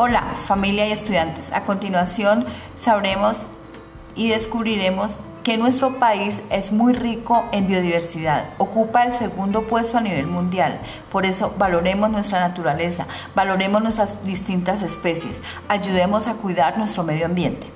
Hola, familia y estudiantes. A continuación sabremos y descubriremos que nuestro país es muy rico en biodiversidad, ocupa el segundo puesto a nivel mundial. Por eso valoremos nuestra naturaleza, valoremos nuestras distintas especies, ayudemos a cuidar nuestro medio ambiente.